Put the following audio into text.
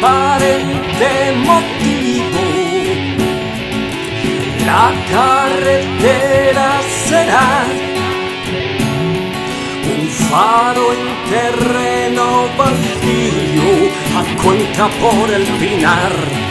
aparente motivo, la carretera será un faro en terreno vacío a cuenta por el pinar.